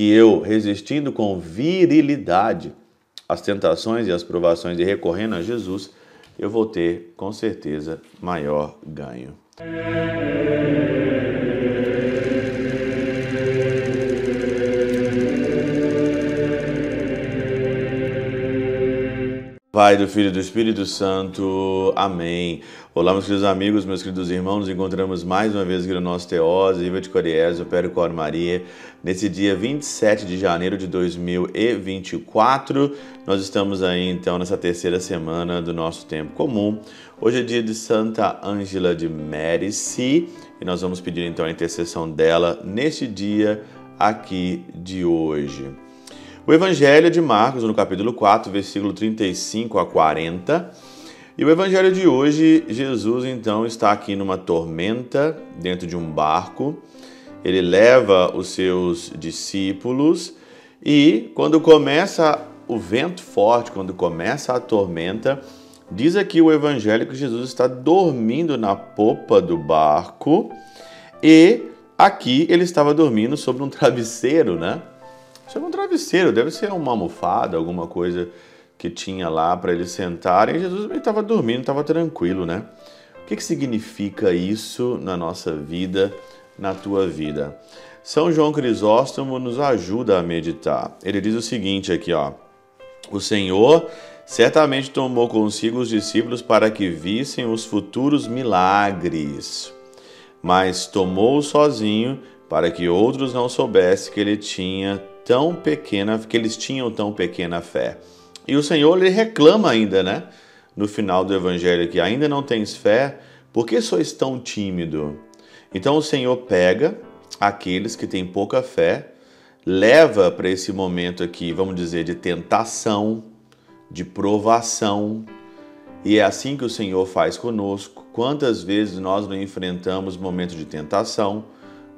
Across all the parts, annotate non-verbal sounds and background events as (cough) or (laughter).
que eu, resistindo com virilidade às tentações e às provações e recorrendo a Jesus, eu vou ter com certeza maior ganho. Pai, do Filho e do Espírito Santo. Amém. Olá, meus queridos amigos, meus queridos irmãos. Nos encontramos mais uma vez aqui no nosso Teose, Viva de Coriésio, Péro Cor Maria. Nesse dia 27 de janeiro de 2024, nós estamos aí então nessa terceira semana do nosso tempo comum. Hoje é dia de Santa Ângela de Mérici e nós vamos pedir então a intercessão dela neste dia aqui de hoje. O Evangelho de Marcos, no capítulo 4, versículo 35 a 40. E o Evangelho de hoje, Jesus então está aqui numa tormenta, dentro de um barco. Ele leva os seus discípulos e quando começa o vento forte, quando começa a tormenta, diz aqui o Evangelho que Jesus está dormindo na popa do barco e aqui ele estava dormindo sobre um (laughs) travesseiro, né? Isso é um travesseiro, deve ser uma almofada, alguma coisa que tinha lá para eles sentarem. Jesus estava dormindo, estava tranquilo, né? O que, que significa isso na nossa vida, na tua vida? São João Crisóstomo nos ajuda a meditar. Ele diz o seguinte aqui, ó: O Senhor certamente tomou consigo os discípulos para que vissem os futuros milagres, mas tomou sozinho para que outros não soubessem que ele tinha tão pequena, que eles tinham tão pequena fé. E o Senhor lhe reclama ainda, né? No final do evangelho que ainda não tens fé, por que sois tão tímido? Então o Senhor pega aqueles que têm pouca fé, leva para esse momento aqui, vamos dizer, de tentação, de provação. E é assim que o Senhor faz conosco. Quantas vezes nós não enfrentamos momentos de tentação,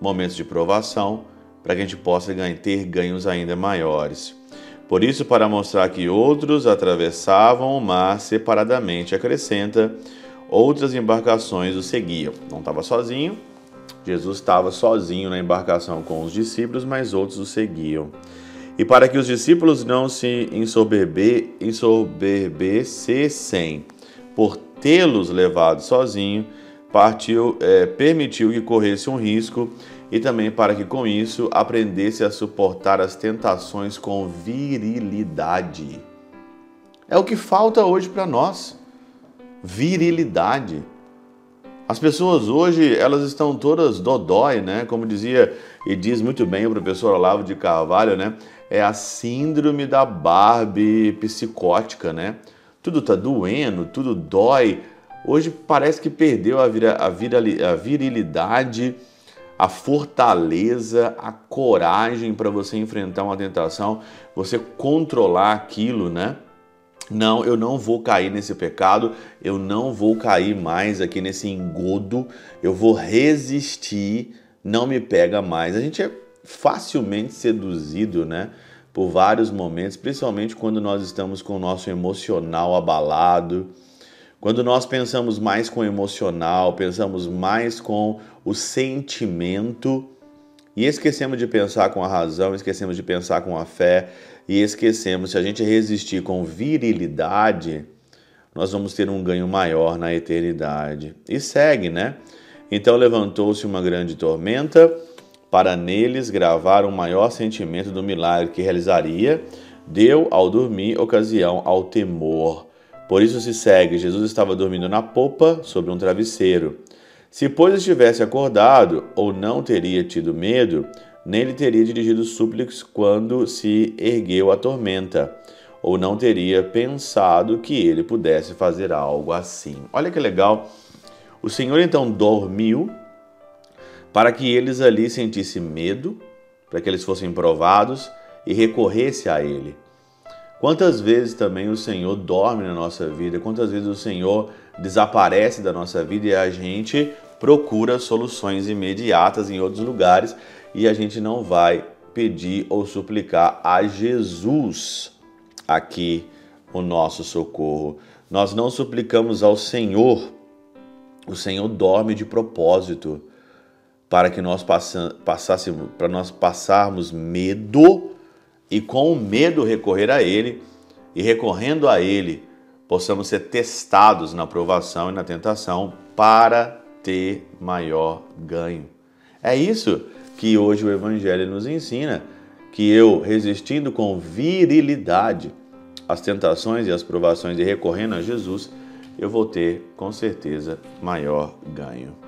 momentos de provação, para que a gente possa ter ganhos ainda maiores. Por isso, para mostrar que outros atravessavam o mar separadamente, acrescenta, outras embarcações o seguiam. Não estava sozinho, Jesus estava sozinho na embarcação com os discípulos, mas outros o seguiam. E para que os discípulos não se ensoberbe, ensoberbecessem por tê-los levado sozinho, partiu, é, permitiu que corresse um risco e também para que com isso aprendesse a suportar as tentações com virilidade. É o que falta hoje para nós. Virilidade. As pessoas hoje, elas estão todas dodói, né? Como dizia e diz muito bem o professor Olavo de Carvalho, né? É a síndrome da Barbie psicótica, né? Tudo tá doendo, tudo dói. Hoje parece que perdeu a, vira, a, a virilidade a fortaleza, a coragem para você enfrentar uma tentação, você controlar aquilo, né? Não, eu não vou cair nesse pecado, eu não vou cair mais aqui nesse engodo, eu vou resistir, não me pega mais. A gente é facilmente seduzido, né? Por vários momentos, principalmente quando nós estamos com o nosso emocional abalado quando nós pensamos mais com o emocional, pensamos mais com o sentimento e esquecemos de pensar com a razão, esquecemos de pensar com a fé e esquecemos, se a gente resistir com virilidade, nós vamos ter um ganho maior na eternidade. E segue, né? Então levantou-se uma grande tormenta para neles gravar um maior sentimento do milagre que realizaria, deu ao dormir ocasião ao temor. Por isso se segue: Jesus estava dormindo na popa sobre um travesseiro. Se, pois, estivesse acordado ou não teria tido medo, nem lhe teria dirigido súplicas quando se ergueu a tormenta, ou não teria pensado que ele pudesse fazer algo assim. Olha que legal. O Senhor então dormiu para que eles ali sentissem medo, para que eles fossem provados e recorresse a ele. Quantas vezes também o Senhor dorme na nossa vida, quantas vezes o Senhor desaparece da nossa vida e a gente procura soluções imediatas em outros lugares e a gente não vai pedir ou suplicar a Jesus aqui o nosso socorro. Nós não suplicamos ao Senhor. O Senhor dorme de propósito para que nós passássemos, para nós passarmos medo e com o medo recorrer a Ele e recorrendo a Ele possamos ser testados na provação e na tentação para ter maior ganho. É isso que hoje o Evangelho nos ensina, que eu resistindo com virilidade às tentações e às provações e recorrendo a Jesus, eu vou ter com certeza maior ganho.